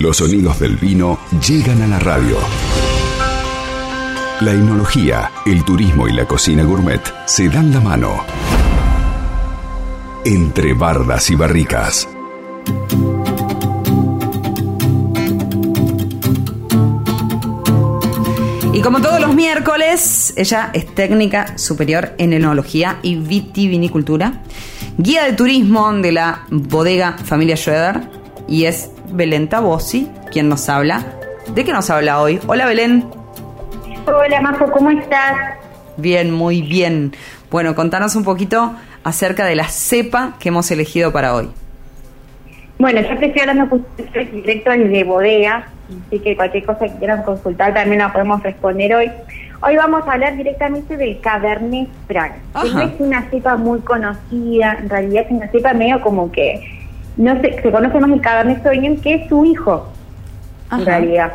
Los sonidos del vino llegan a la radio. La enología, el turismo y la cocina gourmet se dan la mano. Entre bardas y barricas. Y como todos los miércoles, ella es técnica superior en enología y vitivinicultura, guía de turismo de la bodega Familia Schroeder y es Belén Tabossi quien nos habla. ¿De qué nos habla hoy? Hola Belén. Hola Majo, ¿cómo estás? Bien, muy bien. Bueno, contanos un poquito acerca de la cepa que hemos elegido para hoy. Bueno, yo te estoy hablando con directo de bodega, así que cualquier cosa que quieran consultar también la podemos responder hoy. Hoy vamos a hablar directamente del Cabernet Franc, que no es una cepa muy conocida, en realidad es una cepa medio como que no se, se conoce más el Cabernet Sauvignon que es su hijo, en realidad.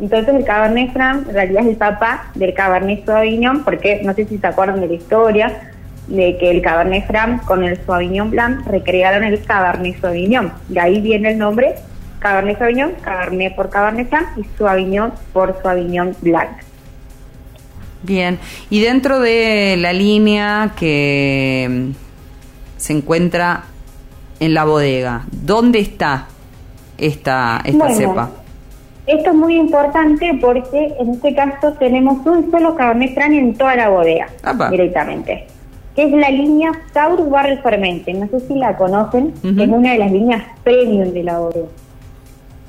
Entonces el Cabernet Franc en realidad es el papá del Cabernet Sauvignon, porque no sé si se acuerdan de la historia, de que el Cabernet Franc con el Sauvignon Blanc recrearon el Cabernet Sauvignon. De ahí viene el nombre Cabernet Sauvignon, Cabernet por Cabernet Franc y Sauvignon por Sauvignon Blanc. Bien, y dentro de la línea que se encuentra en la bodega, ¿dónde está esta, esta cepa? Esto es muy importante porque en este caso tenemos un solo Cabernet Franc en toda la bodega, directamente que es la línea Taurus Barrel Fermente. No sé si la conocen, es una de las líneas premium de la bodega.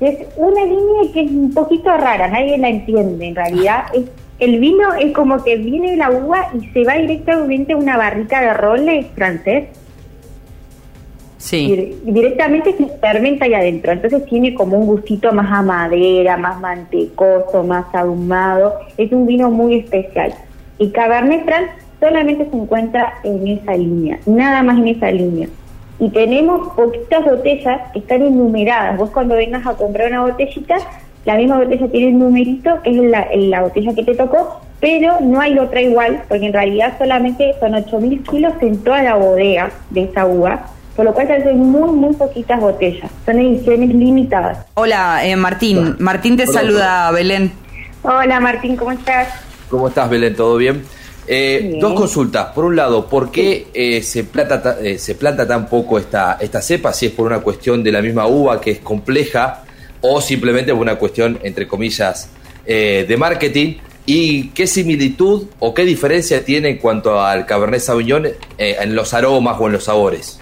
Es una línea que es un poquito rara, nadie la entiende en realidad. Es, el vino es como que viene la uva y se va directamente a una barrica de roble francés. Directamente se fermenta ahí adentro. Entonces tiene como un gustito más a madera, más mantecoso, más ahumado. Es un vino muy especial. Y Cabernet Franc solamente se encuentra en esa línea, nada más en esa línea. Y tenemos poquitas botellas que están enumeradas. Vos cuando vengas a comprar una botellita, la misma botella tiene el numerito, que es la, la botella que te tocó, pero no hay otra igual, porque en realidad solamente son 8.000 kilos en toda la bodega de esa uva, por lo cual hay muy, muy poquitas botellas. Son ediciones limitadas. Hola, eh, Martín. Martín te saluda, Belén. Hola, Martín, ¿cómo estás? ¿Cómo estás, Belén? ¿Todo bien? Eh, dos consultas. Por un lado, ¿por qué eh, se, planta, eh, se planta tan poco esta, esta cepa? Si es por una cuestión de la misma uva que es compleja o simplemente por una cuestión, entre comillas, de marketing. ¿Y qué similitud o qué diferencia tiene en cuanto al Cabernet Sauvignon en los aromas o en los sabores?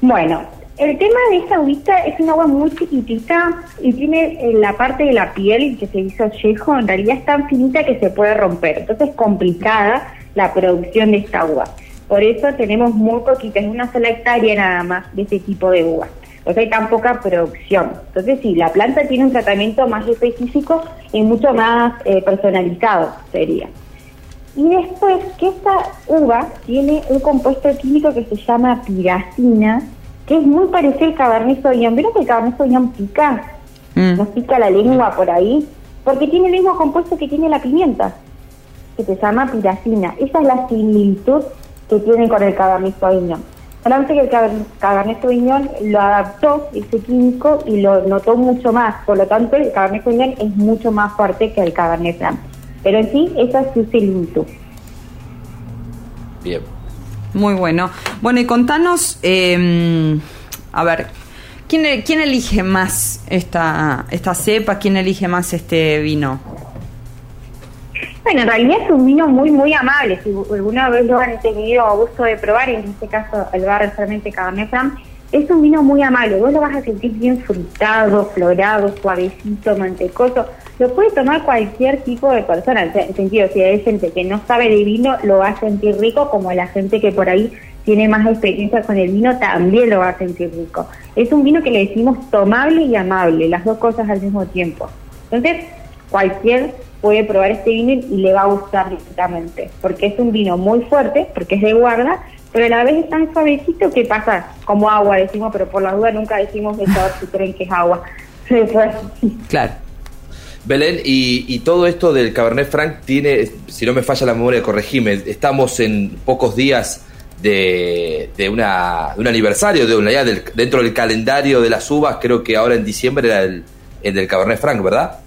Bueno, el tema de esta uvita es una agua muy chiquitita y tiene eh, la parte de la piel que se hizo yejo, en realidad es tan finita que se puede romper. Entonces es complicada la producción de esta uva. Por eso tenemos muy poquita, es una sola hectárea nada más de este tipo de uva. Pues hay tan poca producción. Entonces sí, la planta tiene un tratamiento más específico y mucho más eh, personalizado, sería. Y después que esta uva tiene un compuesto químico que se llama piracina, que es muy parecido al Cabernet Sauvignon. ¿Vieron que el Cabernet Sauvignon pica? Mm. Nos pica la lengua por ahí. Porque tiene el mismo compuesto que tiene la pimienta, que se llama piracina. Esa es la similitud que tiene con el Cabernet Sauvignon. Solamente que el Cabernet Sauvignon lo adaptó, ese químico, y lo notó mucho más. Por lo tanto, el Cabernet Sauvignon es mucho más fuerte que el Cabernet Franc. Pero en sí, esa es su similitud. Bien. Muy bueno. Bueno, y contanos, eh, a ver, ¿quién, ¿quién elige más esta, esta cepa? ¿Quién elige más este vino? Bueno, en realidad es un vino muy, muy amable. Si alguna vez lo han tenido gusto de probar, en este caso el bar realmente Cabernet Franc, es un vino muy amable. Vos lo vas a sentir bien frutado, florado, suavecito, mantecoso lo puede tomar cualquier tipo de persona, en el sentido, si hay gente que no sabe de vino, lo va a sentir rico, como la gente que por ahí tiene más experiencia con el vino, también lo va a sentir rico. Es un vino que le decimos tomable y amable, las dos cosas al mismo tiempo. Entonces, cualquier puede probar este vino y le va a gustar directamente, porque es un vino muy fuerte, porque es de guarda, pero a la vez es tan suavecito que pasa como agua, decimos, pero por la duda nunca decimos de saber si creen que es agua. claro. Belén, y, todo esto del Cabernet Franc tiene, si no me falla la memoria, corregime, estamos en pocos días de, de, una, un aniversario, de una, ya del, dentro del calendario de las uvas, creo que ahora en diciembre era el, el del Cabernet Franc, ¿verdad?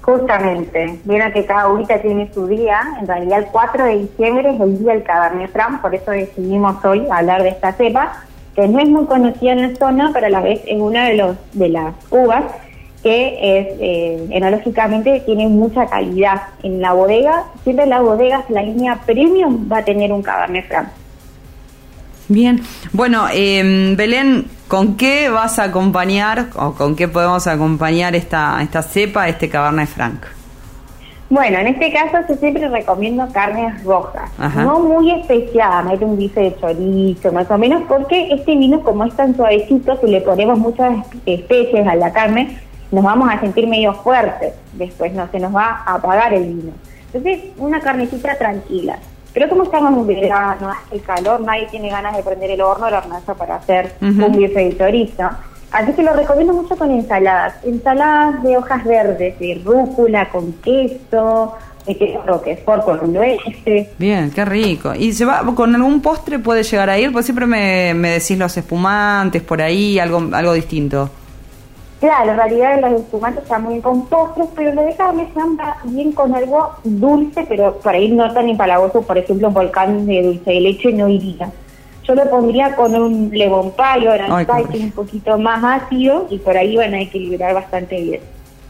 Justamente, mira que cada uvita tiene su día, en realidad el 4 de diciembre es el día del Cabernet Franc, por eso decidimos hoy hablar de esta cepa, que no es muy conocida en la zona, pero a la vez es una de, los, de las uvas que es eh, enológicamente tiene mucha calidad. En la bodega, siempre en las bodegas la línea premium va a tener un Cabernet Franc. Bien, bueno, eh, Belén, ¿con qué vas a acompañar o con qué podemos acompañar esta, esta cepa, este Cabernet Franc? Bueno, en este caso yo siempre recomiendo carnes rojas, no muy especiadas, un bife de chorizo, más o menos, porque este vino como es tan suavecito, si le ponemos muchas especies a la carne, nos vamos a sentir medio fuertes, después no se nos va a apagar el vino. Entonces, una carnecita tranquila. Pero como estamos en verano, hace calor, nadie tiene ganas de prender el horno, la hornaza para hacer un bife de chorizo. Así que lo recomiendo mucho con ensaladas. Ensaladas de hojas verdes, de rúcula, con queso, de queso por con nueces. Bien, qué rico. ¿Y se va con algún postre puede llegar a ir? Pues siempre me, me decís los espumantes por ahí, algo, algo distinto. Claro, en realidad los espumantes están muy bien con postres, pero lo de carne bien con algo dulce, pero por ahí no tan empalagoso, por ejemplo, un volcán de dulce de leche no iría. Yo lo pondría con un lemon pie o que es un poquito más ácido y por ahí van a equilibrar bastante bien.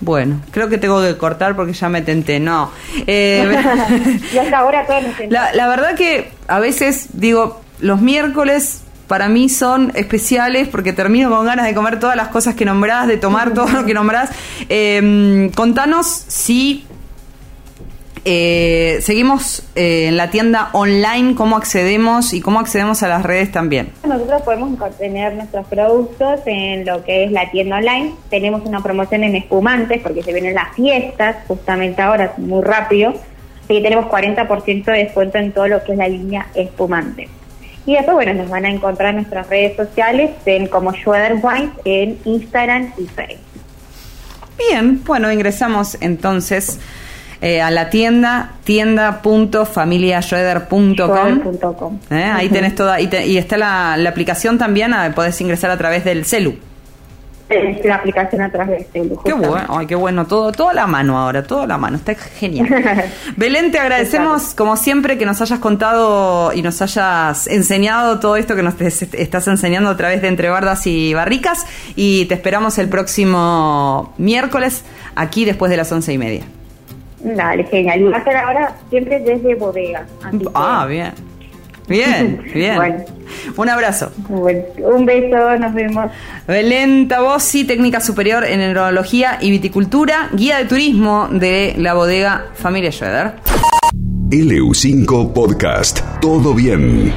Bueno, creo que tengo que cortar porque ya me tenté, no. Eh, y hasta ahora todo la, la verdad que a veces digo, los miércoles para mí son especiales porque termino con ganas de comer todas las cosas que nombrás, de tomar todo lo que nombrás. Eh, contanos si eh, seguimos eh, en la tienda online, cómo accedemos y cómo accedemos a las redes también. Nosotros podemos tener nuestros productos en lo que es la tienda online. Tenemos una promoción en espumantes porque se vienen las fiestas, justamente ahora, muy rápido. Así que tenemos 40% de descuento en todo lo que es la línea espumante. Y después, bueno, nos van a encontrar en nuestras redes sociales en como Schroeder White en Instagram y Facebook. Bien, bueno, ingresamos entonces eh, a la tienda tienda.familiaschroeder.com. Eh, ahí tenés toda, y, y está la, la, aplicación también, ah, podés ingresar a través del celu la aplicación a través de Qué bueno, ay, qué bueno, todo, todo a la mano ahora, todo a la mano, está genial. Belén, te agradecemos como siempre que nos hayas contado y nos hayas enseñado todo esto que nos estás enseñando a través de Entre Bardas y Barricas y te esperamos el próximo miércoles aquí después de las once y media. Dale, genial. Y va a ser ahora siempre desde bodega. ah, bien. Bien, bien. Un abrazo. un beso, nos vemos. Belén Tabossi, técnica superior en enología y viticultura, guía de turismo de la bodega Familia Schroeder. LU5 Podcast. Todo bien.